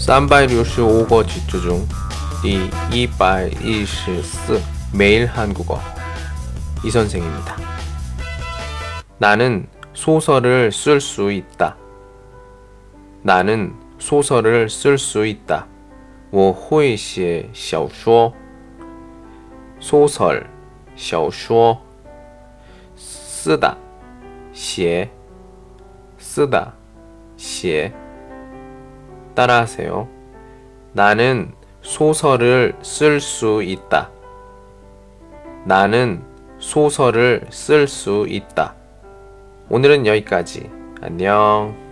365个句子중第124 매일 한국어 이 선생입니다. 나는 소설을 쓸 수 있다. 나는 소설을 쓸 수 있다. 我会写小说. 소설, 小说. 쓰다, 写, 쓰다, 写. 따라하세요. 나는 소설을 쓸 수 있다. 나는 소설을 쓸 수 있다. 오늘은 여기까지. 안녕.